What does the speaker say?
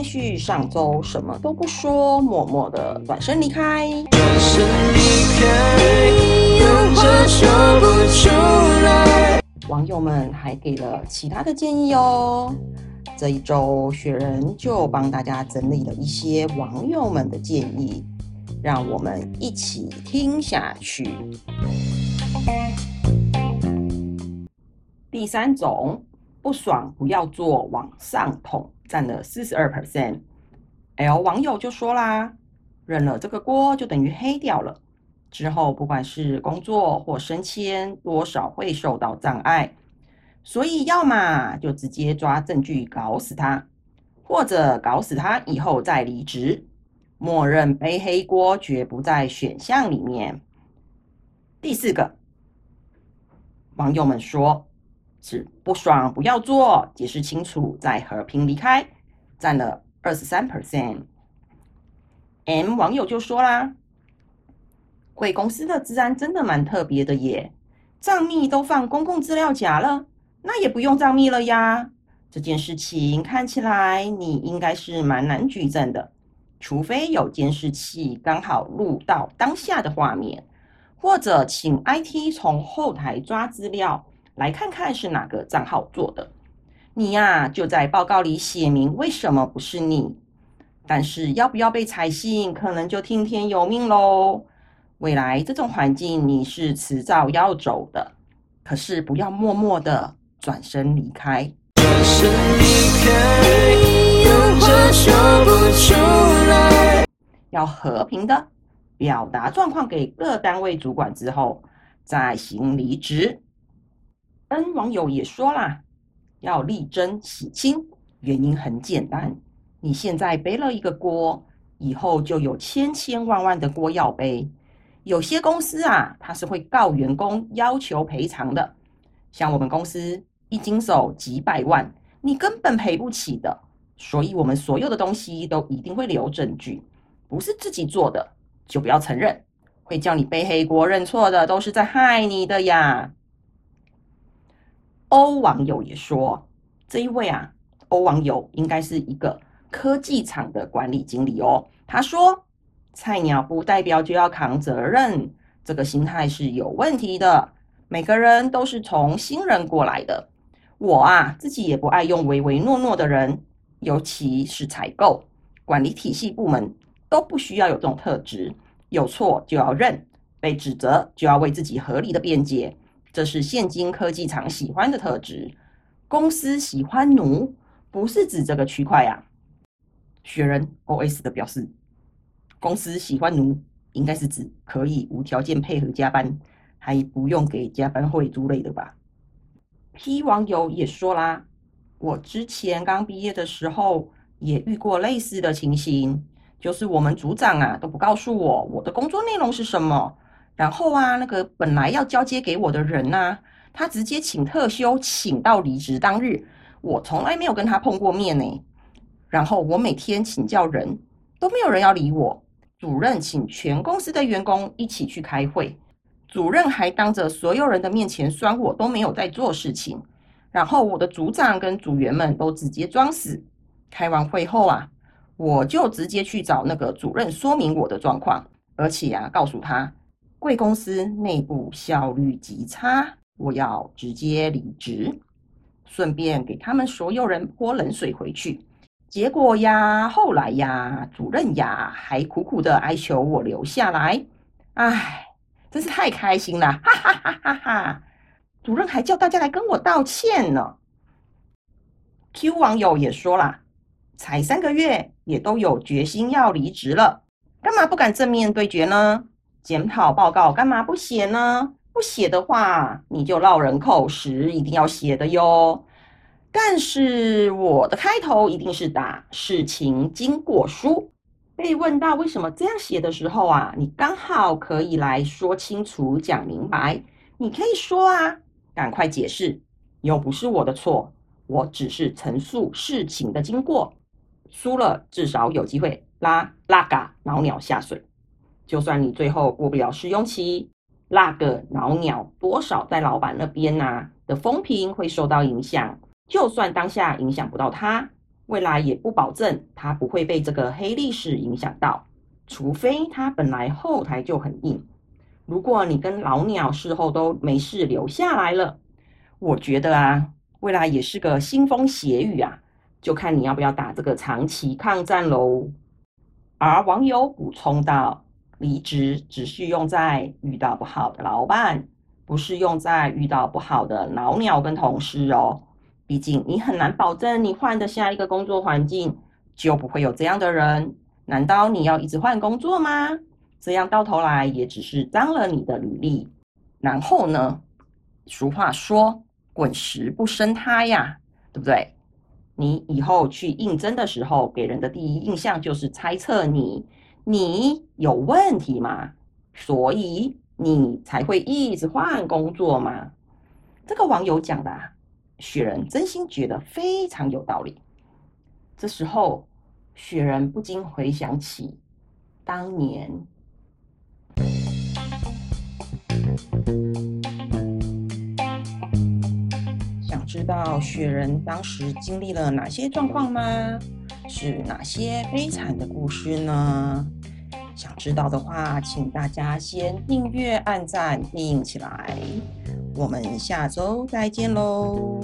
接续上周什么都不说，默默的转身离开。转身离开，有话说不出来。网友们还给了其他的建议哦。这一周，雪人就帮大家整理了一些网友们的建议，让我们一起听下去。第三种，不爽不要做，往上捅，占了四十二 percent。L 网友就说啦，认了这个锅就等于黑掉了，之后不管是工作或升迁，多少会受到障碍。所以，要么就直接抓证据搞死他，或者搞死他以后再离职，默认背黑锅绝不在选项里面。第四个，网友们说是不爽不要做，解释清楚再和平离开，占了二十三 percent。M 网友就说啦，贵公司的治安真的蛮特别的耶，账密都放公共资料夹了。那也不用账密了呀。这件事情看起来你应该是蛮难举证的，除非有监视器刚好录到当下的画面，或者请 IT 从后台抓资料来看看是哪个账号做的。你呀就在报告里写明为什么不是你，但是要不要被采信，可能就听天由命喽。未来这种环境你是迟早要走的，可是不要默默的。转身离开，转身离开，有话说不出来。要和平的表达状况给各单位主管之后，再行离职。N 网友也说啦，要力争洗清，原因很简单，你现在背了一个锅，以后就有千千万万的锅要背。有些公司啊，他是会告员工，要求赔偿的，像我们公司。一经手几百万，你根本赔不起的。所以，我们所有的东西都一定会留证据，不是自己做的就不要承认，会叫你背黑锅认错的，都是在害你的呀。欧网友也说，这一位啊，欧网友应该是一个科技厂的管理经理哦。他说，菜鸟不代表就要扛责任，这个心态是有问题的。每个人都是从新人过来的。我啊，自己也不爱用唯唯诺诺的人，尤其是采购、管理体系部门，都不需要有这种特质。有错就要认，被指责就要为自己合理的辩解，这是现今科技厂喜欢的特质。公司喜欢奴，不是指这个区块呀。雪人 OS 的表示，公司喜欢奴，应该是指可以无条件配合加班，还不用给加班费之类的吧。P 网友也说啦，我之前刚毕业的时候也遇过类似的情形，就是我们组长啊都不告诉我我的工作内容是什么，然后啊那个本来要交接给我的人呐，他直接请特休，请到离职当日，我从来没有跟他碰过面呢。然后我每天请教人都没有人要理我，主任请全公司的员工一起去开会。主任还当着所有人的面前酸我都没有在做事情，然后我的组长跟组员们都直接装死。开完会后啊，我就直接去找那个主任说明我的状况，而且啊，告诉他贵公司内部效率极差，我要直接离职，顺便给他们所有人泼冷水回去。结果呀，后来呀，主任呀还苦苦的哀求我留下来，唉。真是太开心了，哈哈哈哈哈！主任还叫大家来跟我道歉呢。Q 网友也说啦，才三个月，也都有决心要离职了，干嘛不敢正面对决呢？检讨报告干嘛不写呢？不写的话，你就落人口实，一定要写的哟。但是我的开头一定是打事情经过书。被问到为什么这样写的时候啊，你刚好可以来说清楚、讲明白。你可以说啊，赶快解释，又不是我的错，我只是陈述事情的经过。输了至少有机会拉拉嘎老鸟下水。就算你最后过不了试用期，那个老鸟多少在老板那边呐的风评会受到影响。就算当下影响不到他。未来也不保证他不会被这个黑历史影响到，除非他本来后台就很硬。如果你跟老鸟事后都没事留下来了，我觉得啊，未来也是个腥风血雨啊，就看你要不要打这个长期抗战喽。而网友补充道：“离职只是用在遇到不好的老板，不是用在遇到不好的老鸟跟同事哦。毕竟你很难保证你换的下一个工作环境就不会有这样的人。难道你要一直换工作吗？这样到头来也只是脏了你的履历。然后呢？俗话说。”滚石不生胎呀，对不对？你以后去应征的时候，给人的第一印象就是猜测你，你有问题吗？所以你才会一直换工作吗？这个网友讲的，雪人真心觉得非常有道理。这时候，雪人不禁回想起当年。想知道雪人当时经历了哪些状况吗？是哪些悲惨的故事呢？想知道的话，请大家先订阅、按赞、订起来。我们下周再见喽！